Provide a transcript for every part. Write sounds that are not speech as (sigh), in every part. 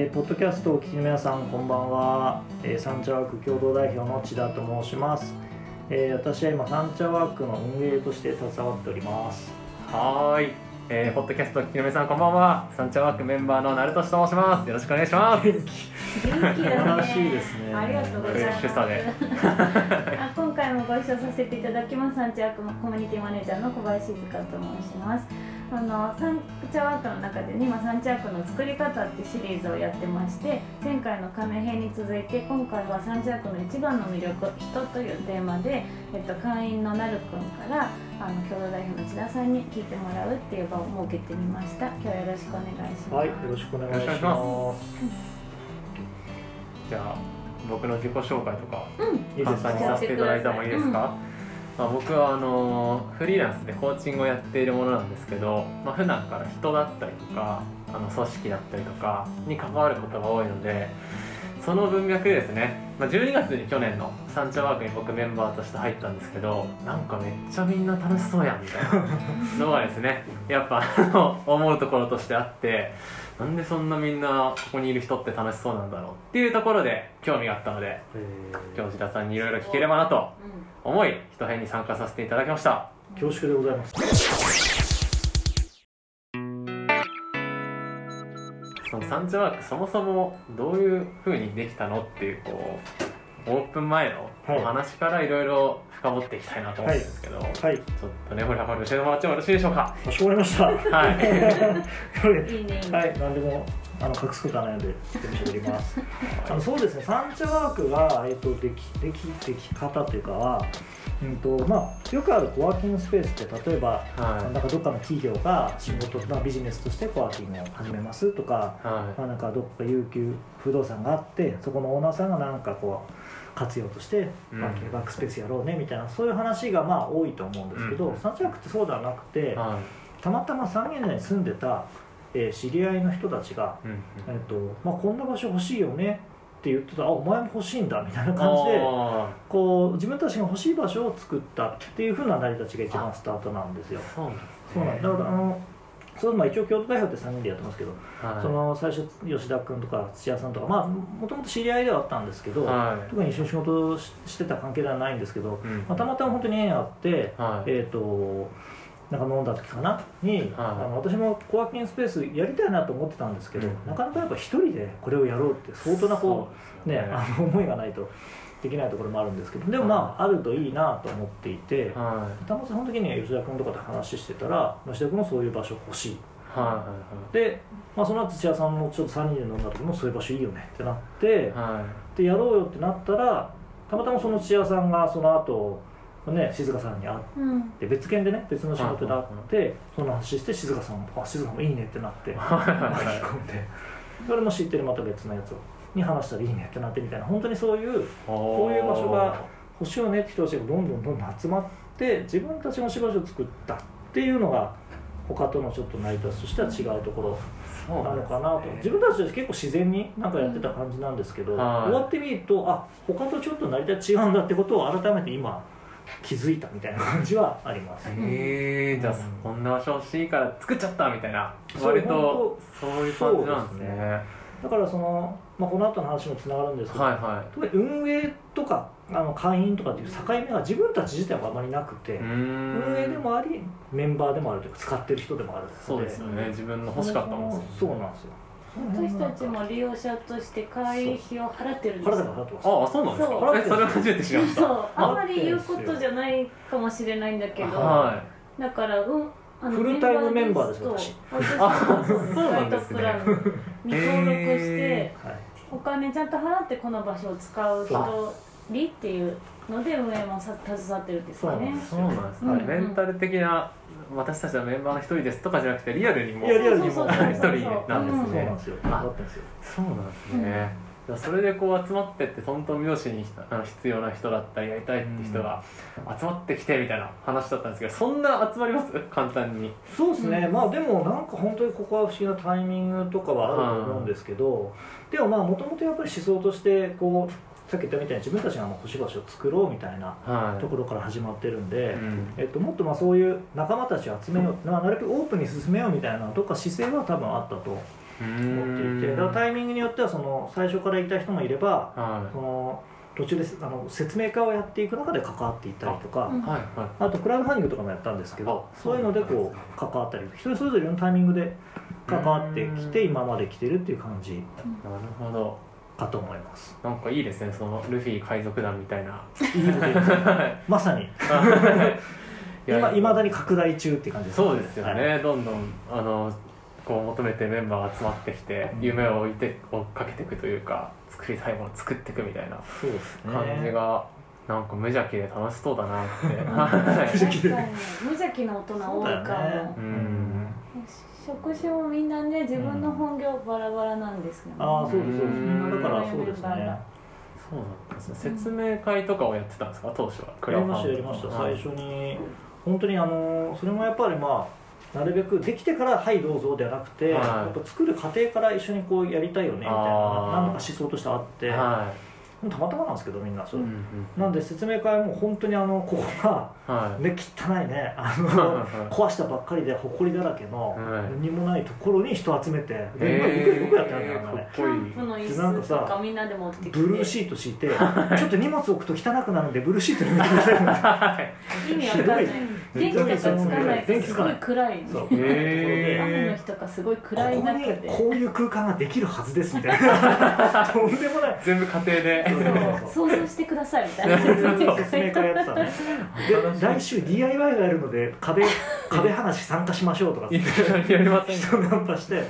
えーポッドキャストをお聞きの皆さんこんばんは、えーサンチャワーク共同代表の千田と申します、えー私は今サンチャワークの運営として携わっております。はーい、えー、ポッドキャストをお聞きの皆さんこんばんは。サンチャワークメンバーのナルトシと申します。よろしくお願いします。元気元気だね。素晴らしいですね。ありがとうございます。フレッシュさで (laughs) あ今回もご一緒させていただきます。サンチャワークのコミュニティマネージャーの小林静香と申します。あのサンチャワークの中でね今サンチャワークの作り方ってシリーズをやってまして前回の亀編に続いて今回はサンチャワークの一番の魅力人というテーマで、えっと、会員のなるくんからあの共同代表の千田さんに聞いてもらうっていう場を設けてみました。今日はよろしくお願いします。はいよろしくお願いします。じゃあ僕の自己紹介とかうん。いいです簡単にかさせていただいてもいいですか、まあ、僕はあのフリーランスでコーチングをやっているものなんですけど、まあ、普段から人だったりとかあの組織だったりとかに関わることが多いのでその文脈でですね、まあ、12月に去年のサンチャワークに僕メンバーとして入ったんですけどなんかめっちゃみんな楽しそうやんみたいなのがですね (laughs) やっぱあの思うところとしてあってなんでそんなみんなここにいる人って楽しそうなんだろうっていうところで興味があったのでえ今日千田さんにいろいろ聞ければなと思い一編に参加させていただきました。ー恐縮でございます。そのサンチャワークそもそもどういう風にできたのっていうこうオープン前のはい。お話からいろいろ深掘っていきたいなと思うんですけど、ちょはい。っとねほりはほり教えてもらってもよろしいでしょうか？かしこまりました。はい。こ (laughs) れいいねいいね。はい、何でもあの隠すことはないので、全部喋ります。あのそうですね、サンチャワークが、えっとできできでき方というかは、うんとまあ、よくあるコワーキングスペースって例えば、はなんかどっかの企業が仕事、まあ、ビジネスとしてコワーキングを始めますとか、い。はまあ、なんかどっか有給不動産があってそこのオーナーさんがなんかこう活用として、まあうんバックスペースやろうねみたいなそういう話がまあ多いと思うんですけど、うん。サンチャワークってそうではなくて、い。はたまたま三軒茶屋に住んでた、えー知り合いの人たちが、いうん。えっとまあ、こんな場所欲しいよねって言ってたあお前も欲しいんだみたいな感じであこう自分たちが欲しい場所を作ったっていうふうな成り立ちが一番スタートなんですよ。ーそうなんですね。だだからあのそうまあ一応共同代表って3人でやってますけど、はい。その最初吉田君とか土屋さんとかまあもともと知り合いではあったんですけど、はい。特に一緒に仕事をししてた関係ではないんですけど、うん。まあ、たまたま本当に縁あって、はい。えっ、となんか飲んだ時かな？に、はい。あの私もコワーキングスペースやりたいなと思ってたんですけど、うん。なかなかやっぱ一人でこれをやろうって相当なこうね。あの思いがないとできないところもあるんですけどでもまあ、あるといいなと思っていて、はたまたまその時に吉田君とかと話してたら吉田君もそういう場所欲しい。いはいで、まあ、その後土屋さんもちょっと3人で飲んだ時もそういう場所いいよねってなって、はい。でやろうよってなったらたまたまその土屋さんがその後ね静香さんに会って。うん。で別件でね別の仕事で会ってその話して静香さんも「あ静香もいいね」ってなって巻き込んで。それも知ってるまた別のやつに話したらいいねってなってみたいな本当にそういうこういう場所が欲しいよねって人たちがどんどんどんどん集まって自分たちの仕場所を作ったっていうのが他とのちょっと成り立ちとしては違うところなのかなと。自分たちで結構自然になんかやってた感じなんですけど、はい終わってみるとあ他とちょっと成り立ち違うんだってことを改めて今気づいたみたいな感じはあります。へえじゃあうんこんな場所欲しいから作っちゃったみたいな。割とそういう感じなんですね。だからその、まあ、この後の話にもつながるんですけど、はいは特に運営とかあの会員とかっていう境目が自分たち自体はあまりなくて、運営でもありメンバーでもあるというか使ってる人でもあるのそうですよね。自分の欲しかったもんですそうなんですよ私たちも利用者として会費を払ってるんですよ。も払ってます。ああそうなんですそう。かえそれは初めて知りました。そう。あんまり言うことじゃないかもしれないんだけどはだからうんあのフルタイムメンバーですと私。そうそうなんですねライトプランに登録してへはい。お金ちゃんと払ってこの場所を使う人りっていうので運営もさ携わってるんですよね。そうなんですか、うんメンタル的な私たちはメンバーの一人ですとかじゃなくてリアルにも一人なんですそうねなんですよ。そうなんですね、じゃあそれでこう集まってってトントン拍子にあの必要な人だったりやりたいって人が集まってきてみたいな話だったんですけどそんな集まります？簡単に。そうですね、まあでもなんか本当にここは不思議なタイミングとかはあると思うんですけど、でもまあもともとやっぱり思想としてこうさっき言ったみたいに自分たちがまあ星々を作ろうみたいなはい。ところから始まってるんで、うん。えっと、もっとまあそういう仲間たちを集めよう、まあ、なるべくオープンに進めようみたいなどっか姿勢は多分あったと思っていてだからタイミングによってはその最初からいた人もいればはその途中であの説明会をやっていく中で関わっていったりとか、うん。いはい。はいあとクラウドファンディングとかもやったんですけどあそういうのでこう関わったり人それぞれのタイミングで関わってきてうん。今まで来てるっていう感じ。なるほどかと思います。なんかいいですねそのルフィ海賊団みたいな。(laughs) まさに。(laughs) いや今いまだに拡大中って感じですそうですよね、はい。どんどんあのこう求めてメンバーが集まってきて、うん。夢を置いて追っかけていくというか作りたいものを作っていくみたいな感じが、なんか無邪気で楽しそうだなって、(laughs) 無邪気な大人多いかも、そうだよね。いうん職種もみんなね自分の本業バラバラなんですよね、ああそうですそうです。うん。みんなだからそうですね。そうなんですね。説明会とかをやってたんですか？当初は。クやりましたやりました。最初に本当にあのそれもやっぱりまあなるべくできてから「はいどうぞ」ではなくて、はい。やっぱ作る過程から一緒にこうやりたいよねみたいな何度か思想としてあって、はたまたまなんですけどみんなそい、れ、うんうん。なんで説明会も本当にあのここがはい。ね汚いね。あの壊したばっかりで埃だらけのはい。何もないところに人集めて、でへーよくよくやってるんだよあんなね。キャンプの椅子とかみんなで持ってきて。ブルーシート敷いてちょっと荷物置くと汚くなるんでブルーシートに置いてください。みたいな意味わかんない。電気とかつかない。とすごい暗い。そう。へー。雨の日とかすごいこ暗いこに中でこういう空間ができるはずですみたいな。(laughs) とんでもない。全部家庭でそう想像してくださいみたいな。説明会やってたね。で来週 DIY がやるので壁 (laughs) 壁話参加しましょうとかやりません人ナンパして。っ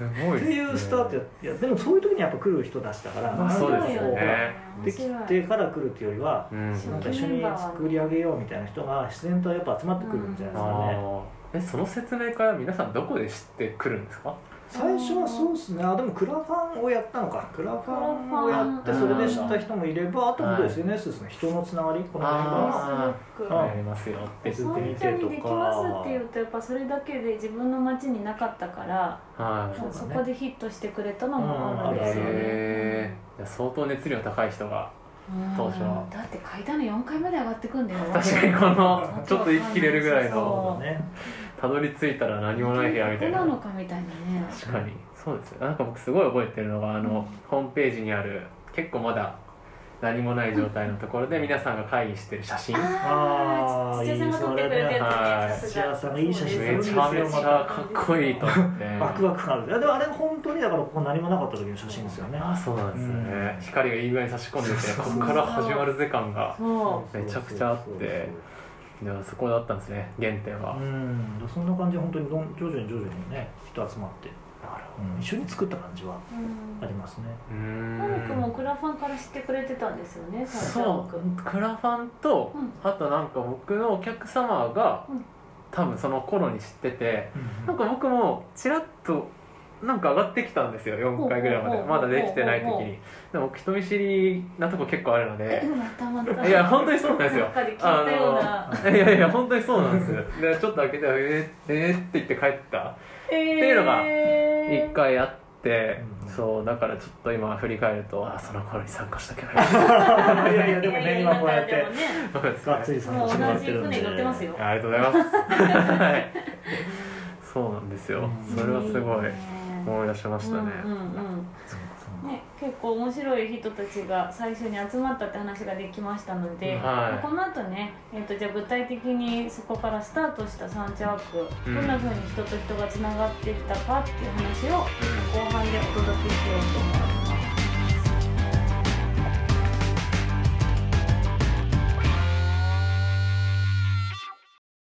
すごいていうスタートやいやでもそういう時にやっぱ来る人出したから、まあそうですよね。できてから来るっていうよりはうん。なんか一緒に作り上げようみたいな人が自然とやっぱ集まってくるんじゃないですかね、あー。えその説明会は皆さんどこで知ってくるんですか？最初はそうですね。あでもクラファンをやったのか。クラファンをやってそれで知った人もいればあと本 SNS ですね。人のつながりこのメンバーのあすごくあやりますよって削本ってみてと当にできますかって言うとやっぱそれだけで自分の街になかったからはい。そこでヒットしてくれたのもあるんですよね。相当熱量高い人がうん当初は。だって階段の4階まで上がってくんだよ。確かにこの (laughs) ちょっと息切れるぐらいその。そうだねたどり着いたら何もない部屋みたいな。なのかみたいなね。確かに。そうですよ。なんか僕すごい覚えてるのがあのホームページにある結構まだ何もない状態のところで皆さんが会議してる写真。ああ土屋さんが撮ってくれたやはいつねさすが土屋さんがいい写真めちゃめちゃかっこいいと思って。(laughs) ワクワク感あるいやでもあれ本当にだからここ何もなかった時の写真ですよね。あそうなんですよね、うん。光がいい具合に差し込んでてここから始まるぜ感がそめちゃくちゃあってでもそこだったんですね原点は、うんそんな感じで本当にどん徐々に徐々にね人集まって、なるうん、一緒に作った感じはありますね。ほどうーマルクもんクラファンから知ってくれてたんですよねそうクラファンと、うん。あとなんか僕のお客様が、うん。多分その頃に知っててうんなんか僕もちらっとなんか上がってきたんですよ4回ぐらいまで。ほうほうほうまだできてない時に。でも人見知りなとこ結構あるので。えまたまた。いや本当にそうなんですよ。どっかで聞いやいや本当にそうなんですでちょっと開けて「えー、えー、って言って帰った。えー。っていうのが一回あって、うんそうだからちょっと今振り返るとあその頃に参加しとけばよかっいやいやでもね今こうやって。がっつり参加してもらってるんで。ありがとうございます。(laughs) はい。そうなんですよ。うん。それはすごい。ね思い出しましたね、うんうんうん。ね、結構面白い人たちが最初に集まったって話ができましたので、はい。この後ね、えー、とじゃあ具体的にそこからスタートしたサンチャーク、うんどんな風に人と人がつながっていったかっていう話を後半でお届けしようと思います。